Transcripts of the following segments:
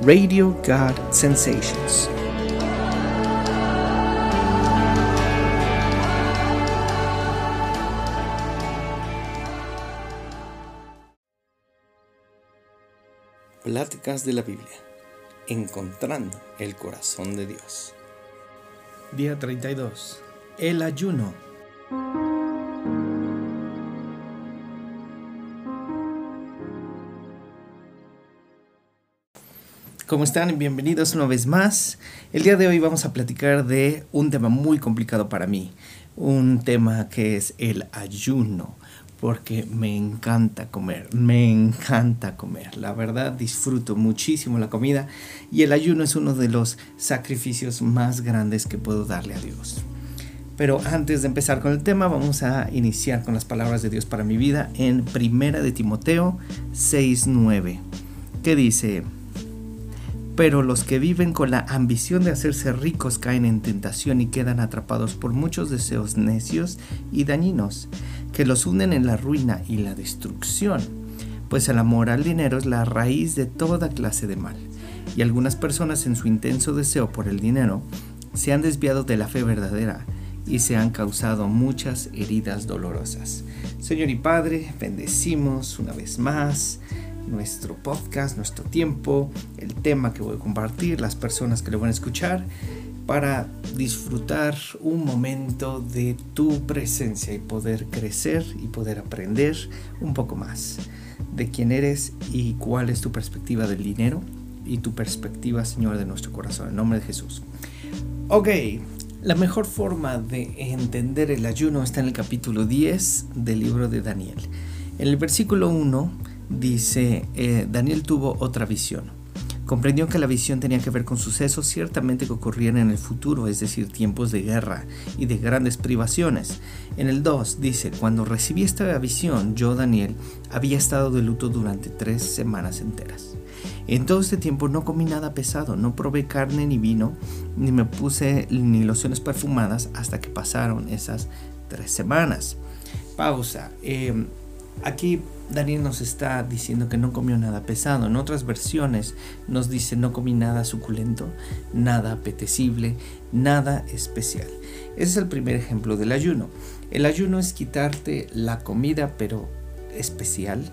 Radio God Sensations. Pláticas de la Biblia. Encontrando el corazón de Dios. Día 32. El ayuno. ¿Cómo están? Bienvenidos una vez más. El día de hoy vamos a platicar de un tema muy complicado para mí, un tema que es el ayuno, porque me encanta comer, me encanta comer. La verdad disfruto muchísimo la comida y el ayuno es uno de los sacrificios más grandes que puedo darle a Dios. Pero antes de empezar con el tema, vamos a iniciar con las palabras de Dios para mi vida en Primera de Timoteo 6:9, que dice: pero los que viven con la ambición de hacerse ricos caen en tentación y quedan atrapados por muchos deseos necios y dañinos, que los hunden en la ruina y la destrucción, pues el amor al dinero es la raíz de toda clase de mal, y algunas personas en su intenso deseo por el dinero se han desviado de la fe verdadera y se han causado muchas heridas dolorosas. Señor y Padre, bendecimos una vez más nuestro podcast, nuestro tiempo, el tema que voy a compartir, las personas que lo van a escuchar, para disfrutar un momento de tu presencia y poder crecer y poder aprender un poco más de quién eres y cuál es tu perspectiva del dinero y tu perspectiva, Señor, de nuestro corazón. En nombre de Jesús. Ok, la mejor forma de entender el ayuno está en el capítulo 10 del libro de Daniel. En el versículo 1 dice, eh, Daniel tuvo otra visión. Comprendió que la visión tenía que ver con sucesos ciertamente que ocurrían en el futuro, es decir, tiempos de guerra y de grandes privaciones. En el 2 dice, cuando recibí esta visión, yo, Daniel, había estado de luto durante tres semanas enteras. En todo este tiempo no comí nada pesado, no probé carne ni vino, ni me puse ni lociones perfumadas hasta que pasaron esas tres semanas. Pausa. Eh, aquí Daniel nos está diciendo que no comió nada pesado. En otras versiones nos dice no comí nada suculento, nada apetecible, nada especial. Ese es el primer ejemplo del ayuno. El ayuno es quitarte la comida pero especial,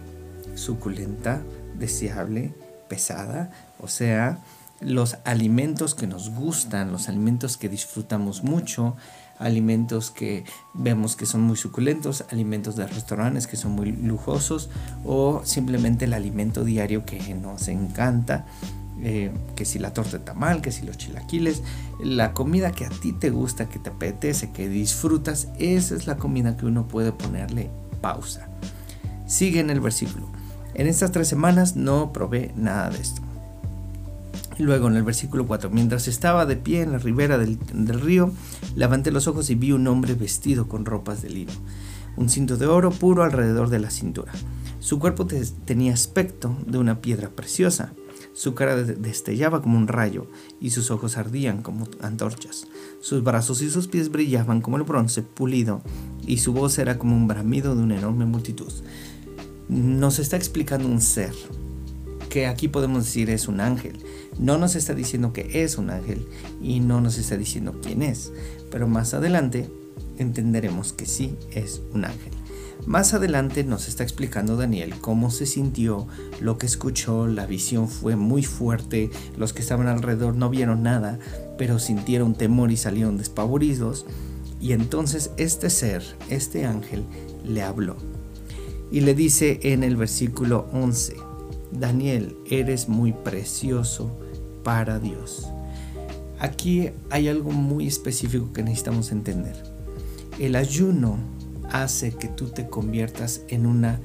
suculenta, deseable, pesada, o sea, los alimentos que nos gustan, los alimentos que disfrutamos mucho, alimentos que vemos que son muy suculentos, alimentos de restaurantes que son muy lujosos o simplemente el alimento diario que nos encanta. Eh, que si la torta de tamal, que si los chilaquiles, la comida que a ti te gusta, que te apetece, que disfrutas, esa es la comida que uno puede ponerle pausa. Sigue en el versículo. En estas tres semanas no probé nada de esto. Luego en el versículo 4, mientras estaba de pie en la ribera del, río, levanté los ojos y vi un hombre vestido con ropas de lino, un cinto de oro puro alrededor de la cintura. Su cuerpo tenía aspecto de una piedra preciosa. Su cara destellaba como un rayo y sus ojos ardían como antorchas. Sus brazos y sus pies brillaban como el bronce pulido y su voz era como un bramido de una enorme multitud. Nos está explicando un ser, que aquí podemos decir es un ángel. No nos está diciendo que es un ángel y no nos está diciendo quién es, pero más adelante entenderemos que sí es un ángel. Más adelante nos está explicando Daniel cómo se sintió, lo que escuchó, la visión fue muy fuerte, los que estaban alrededor no vieron nada, pero sintieron temor y salieron despavoridos. Y entonces este ser, este ángel, le habló. Y le dice en el versículo 11, Daniel, eres muy precioso para Dios. Aquí hay algo muy específico que necesitamos entender. El ayuno hace que tú te conviertas en una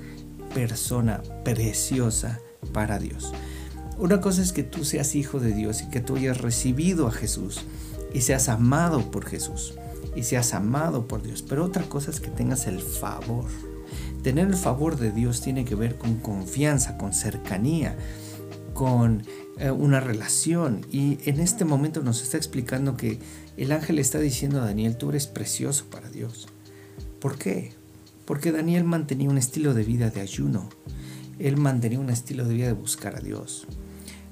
persona preciosa para Dios. Una cosa es que tú seas hijo de Dios y que tú hayas recibido a Jesús y seas amado por Jesús y seas amado por Dios. Pero otra cosa es que tengas el favor Tener el favor de Dios tiene que ver con confianza, con cercanía, con eh, una relación. Y en este momento nos está explicando que el ángel está diciendo a Daniel, tú eres precioso para Dios. ¿Por qué? Porque Daniel mantenía un estilo de vida de ayuno. Él mantenía un estilo de vida de buscar a Dios.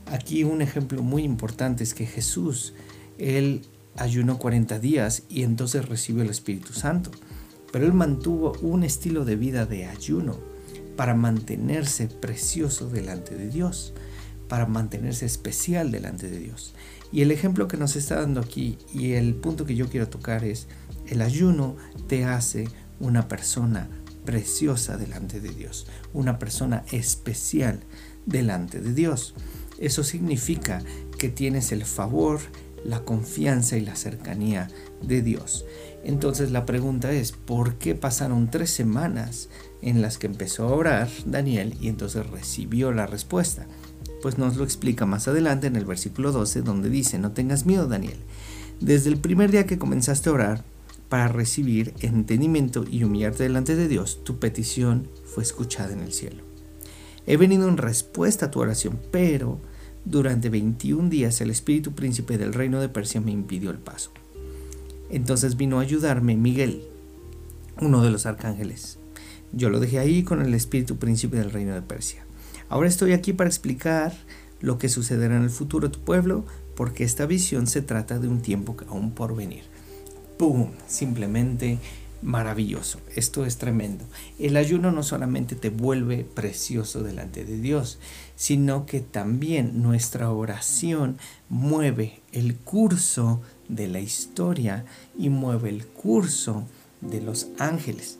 Aquí un ejemplo muy importante es que Jesús, él ayunó 40 días y entonces recibió el Espíritu Santo, pero él mantuvo un estilo de vida de ayuno para mantenerse precioso delante de Dios, para mantenerse especial delante de Dios. Y el ejemplo que nos está dando aquí y el punto que yo quiero tocar es, el ayuno te hace una persona preciosa delante de Dios, una persona especial delante de Dios. Eso significa que tienes el favor, la confianza y la cercanía de Dios. Entonces la pregunta es, ¿por qué pasaron tres semanas en las que empezó a orar Daniel y entonces recibió la respuesta? Pues nos lo explica más adelante en el versículo 12 donde dice, no tengas miedo Daniel. Desde el primer día que comenzaste a orar para recibir entendimiento y humillarte delante de Dios, tu petición fue escuchada en el cielo. He venido en respuesta a tu oración, pero durante 21 días el espíritu príncipe del reino de Persia me impidió el paso. Entonces vino a ayudarme Miguel, uno de los arcángeles. Yo lo dejé ahí con el espíritu príncipe del reino de Persia. Ahora estoy aquí para explicar lo que sucederá en el futuro a tu pueblo, porque esta visión se trata de un tiempo aún por venir. ¡Pum! Simplemente maravilloso. Esto es tremendo. El ayuno no solamente te vuelve precioso delante de Dios, sino que también nuestra oración mueve el curso de la historia y mueve el curso de los ángeles.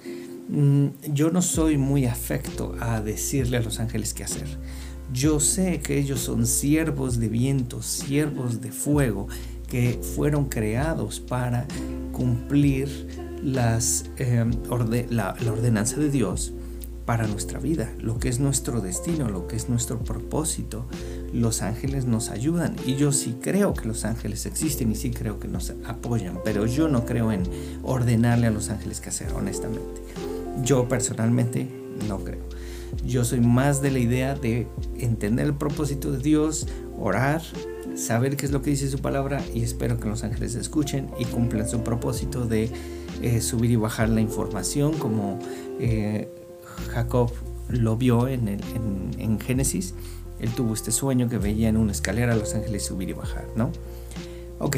Mm, yo no soy muy afecto a decirle a los ángeles qué hacer. Yo sé que ellos son siervos de viento, siervos de fuego, que fueron creados para cumplir las, em, la, la ordenanza de Dios para nuestra vida, lo que es nuestro destino, lo que es nuestro propósito. Los ángeles nos ayudan y yo sí creo que los ángeles existen y sí creo que nos apoyan, pero yo no creo en ordenarle a los ángeles qué hacer, honestamente. Yo personalmente no creo. Yo soy más de la idea de entender el propósito de Dios, orar, saber qué es lo que dice su palabra y espero que los ángeles escuchen y cumplan su propósito de eh, subir y bajar la información como eh, Jacob lo vio en, el, en, Génesis. Él tuvo este sueño que veía en una escalera a los ángeles subir y bajar, ¿no? Ok,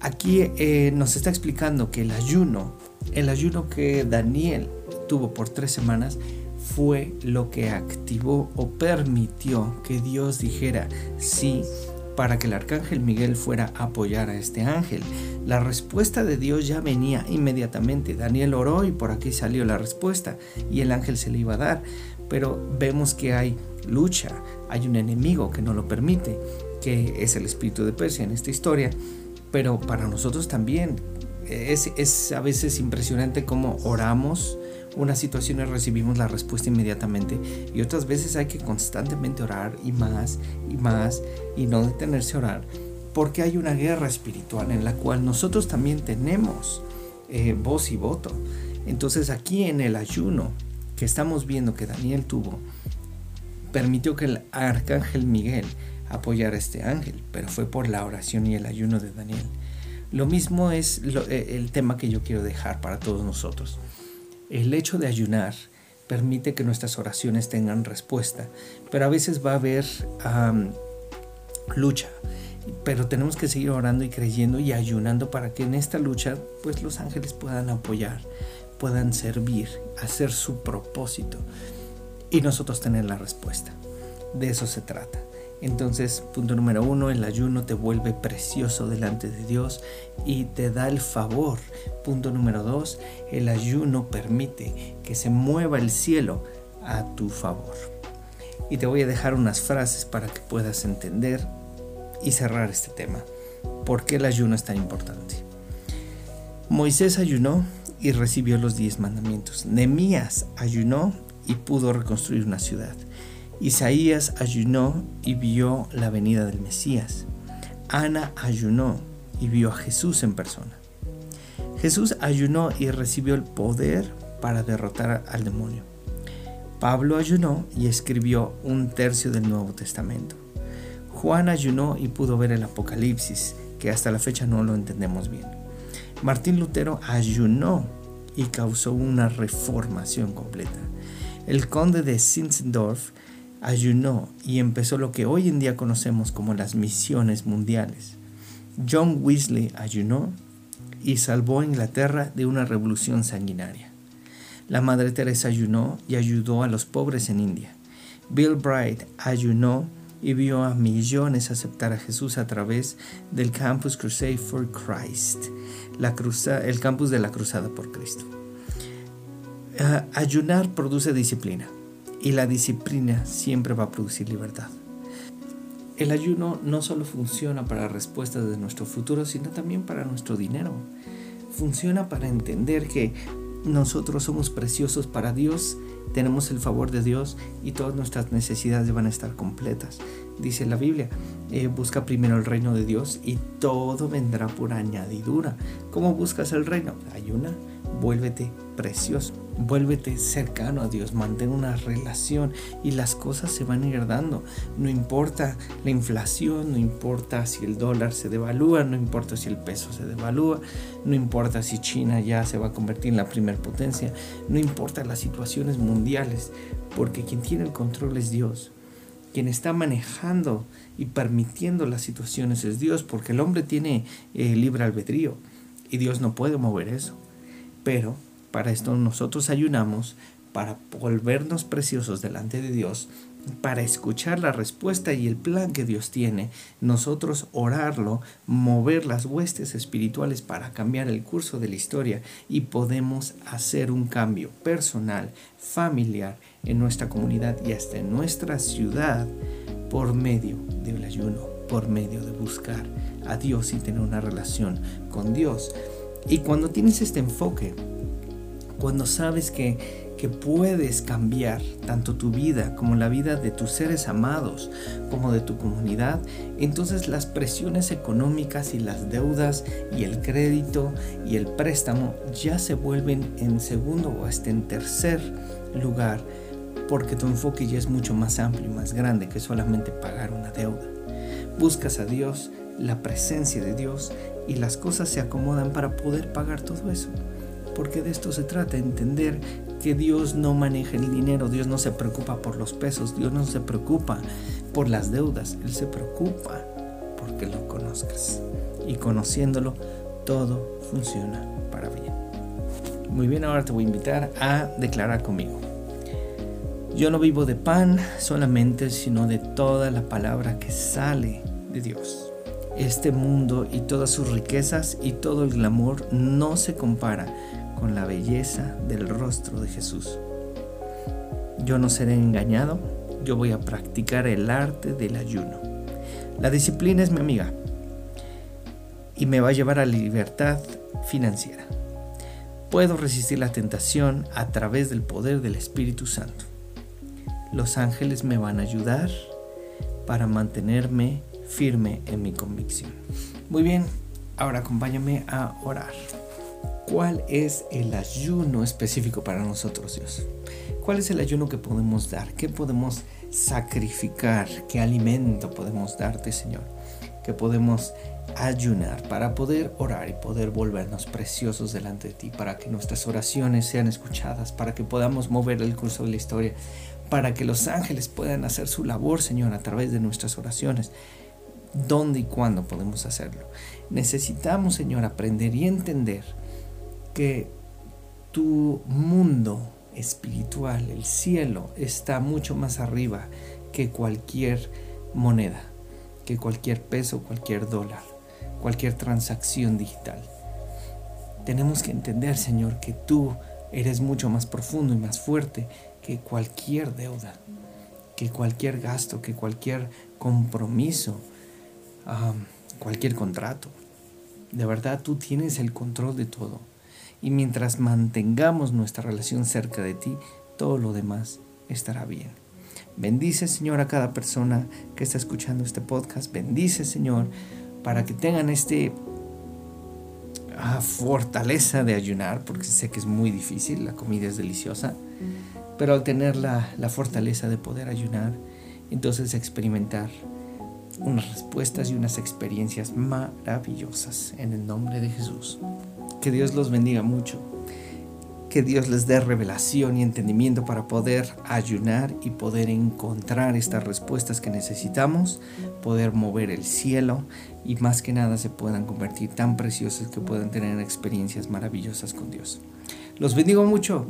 aquí eh, nos está explicando que el ayuno, el ayuno que Daniel tuvo por tres semanas, fue lo que activó o permitió que Dios dijera, sí, para que el arcángel Miguel fuera a apoyar a este ángel. La respuesta de Dios ya venía inmediatamente. Daniel oró y por aquí salió la respuesta y el ángel se le iba a dar. Pero vemos que hay lucha, hay un enemigo que no lo permite, que es el espíritu de Persia en esta historia. Pero para nosotros también es, es a veces impresionante cómo oramos unas situaciones recibimos la respuesta inmediatamente y otras veces hay que constantemente orar y más y más y no detenerse a orar porque hay una guerra espiritual en la cual nosotros también tenemos eh, voz y voto. Entonces aquí en el ayuno que estamos viendo que Daniel tuvo, permitió que el arcángel Miguel apoyara a este ángel, pero fue por la oración y el ayuno de Daniel. Lo mismo es eh, el tema que yo quiero dejar para todos nosotros. El hecho de ayunar permite que nuestras oraciones tengan respuesta, pero a veces va a haber lucha. Pero tenemos que seguir orando y creyendo y ayunando para que en esta lucha pues los ángeles puedan apoyar, puedan servir, hacer su propósito y nosotros tener la respuesta. De eso se trata. Entonces, punto número uno, el ayuno te vuelve precioso delante de Dios y te da el favor. Punto número dos, el ayuno permite que se mueva el cielo a tu favor. Y te voy a dejar unas frases para que puedas entender y cerrar este tema. ¿Por qué el ayuno es tan importante? Moisés ayunó y recibió los diez mandamientos. Nemías ayunó y pudo reconstruir una ciudad. Isaías ayunó y vio la venida del Mesías. Ana ayunó y vio a Jesús en persona. Jesús ayunó y recibió el poder para derrotar al demonio. Pablo ayunó y escribió un tercio del Nuevo Testamento. Juan ayunó y pudo ver el Apocalipsis, que hasta la fecha no lo entendemos bien. Martín Lutero ayunó y causó una reformación completa. El conde de Zinzendorf ayunó y empezó lo que hoy en día conocemos como las misiones mundiales. John Weasley ayunó y salvó a Inglaterra de una revolución sanguinaria. La Madre Teresa ayunó y ayudó a los pobres en India. Bill Bright ayunó y vio a millones aceptar a Jesús a través del Campus Crusade for Christ, el campus de la Cruzada por Cristo. Ah, ayunar produce disciplina y la disciplina siempre va a producir libertad. El ayuno no solo funciona para respuestas de nuestro futuro, sino también para nuestro dinero. Funciona para entender que nosotros somos preciosos para Dios, tenemos el favor de Dios y todas nuestras necesidades van a estar completas. Dice la Biblia, eh, busca primero el reino de Dios y todo vendrá por añadidura. ¿Cómo buscas el reino? Ayuna, vuélvete precioso, vuélvete cercano a Dios, mantén una relación y las cosas se van a ir dando. No importa la inflación, no importa si el dólar se devalúa, no importa si el peso se devalúa, no importa si China ya se va a convertir en la primer potencia, no importa las situaciones mundiales, porque quien tiene el control es Dios. Quien está manejando y permitiendo las situaciones es Dios, porque el hombre tiene eh, libre albedrío y Dios no puede mover eso. Pero para esto nosotros ayunamos para volvernos preciosos delante de Dios, para escuchar la respuesta y el plan que Dios tiene, nosotros orarlo, mover las huestes espirituales para cambiar el curso de la historia y podemos hacer un cambio personal, familiar en nuestra comunidad y hasta en nuestra ciudad por medio del ayuno, por medio de buscar a Dios y tener una relación con Dios. Y cuando tienes este enfoque, cuando sabes que, que puedes cambiar tanto tu vida como la vida de tus seres amados, como de tu comunidad, entonces las presiones económicas y las deudas y el crédito y el préstamo ya se vuelven en segundo o hasta en tercer lugar porque tu enfoque ya es mucho más amplio y más grande que solamente pagar una deuda. Buscas a Dios, la presencia de Dios y las cosas se acomodan para poder pagar todo eso. Porque de esto se trata, entender que Dios no maneja el dinero, Dios no se preocupa por los pesos, Dios no se preocupa por las deudas, Él se preocupa porque lo conozcas. Y conociéndolo, todo funciona para bien. Muy bien, ahora te voy a invitar a declarar conmigo. Yo no vivo de pan solamente, sino de toda la palabra que sale de Dios. Este mundo y todas sus riquezas y todo el glamour no se compara con la belleza del rostro de Jesús. Yo no seré engañado, yo voy a practicar el arte del ayuno. La disciplina es mi amiga y me va a llevar a la libertad financiera. Puedo resistir la tentación a través del poder del Espíritu Santo. Los ángeles me van a ayudar para mantenerme firme en mi convicción. Muy bien, ahora acompáñame a orar. ¿Cuál es el ayuno específico para nosotros, Dios? ¿Cuál es el ayuno que podemos dar? ¿Qué podemos sacrificar? ¿Qué alimento podemos darte, Señor? Que podemos ayunar para poder orar y poder volvernos preciosos delante de ti, para que nuestras oraciones sean escuchadas, para que podamos mover el curso de la historia, para que los ángeles puedan hacer su labor, Señor, a través de nuestras oraciones dónde y cuándo podemos hacerlo. Necesitamos, Señor, aprender y entender que tu mundo espiritual, el cielo, está mucho más arriba que cualquier moneda, que cualquier peso, cualquier dólar, cualquier transacción digital. Tenemos que entender, Señor, que tú eres mucho más profundo y más fuerte que cualquier deuda, que cualquier gasto, que cualquier compromiso, cualquier contrato. De verdad, tú tienes el control de todo. Y mientras mantengamos nuestra relación cerca de ti, todo lo demás estará bien. Bendice, Señor, a cada persona que está escuchando este podcast. Bendice, Señor, para que tengan este ah, fortaleza de ayunar, porque sé que es muy difícil, la comida es deliciosa, pero al tener la, la fortaleza de poder ayunar, entonces experimentar unas respuestas y unas experiencias maravillosas en el nombre de Jesús. Que Dios los bendiga mucho que Dios les dé revelación y entendimiento para poder ayunar y poder encontrar estas respuestas que necesitamos, poder mover el cielo y más que nada se puedan convertir tan preciosas que puedan tener experiencias maravillosas con Dios. Los bendigo mucho,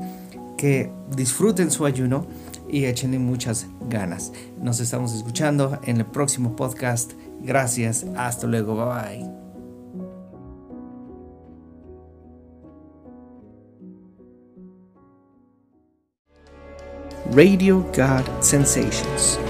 que disfruten su ayuno y echen muchas ganas. Nos estamos escuchando en el próximo podcast. Gracias, hasta luego, bye bye. Radio God Sensations.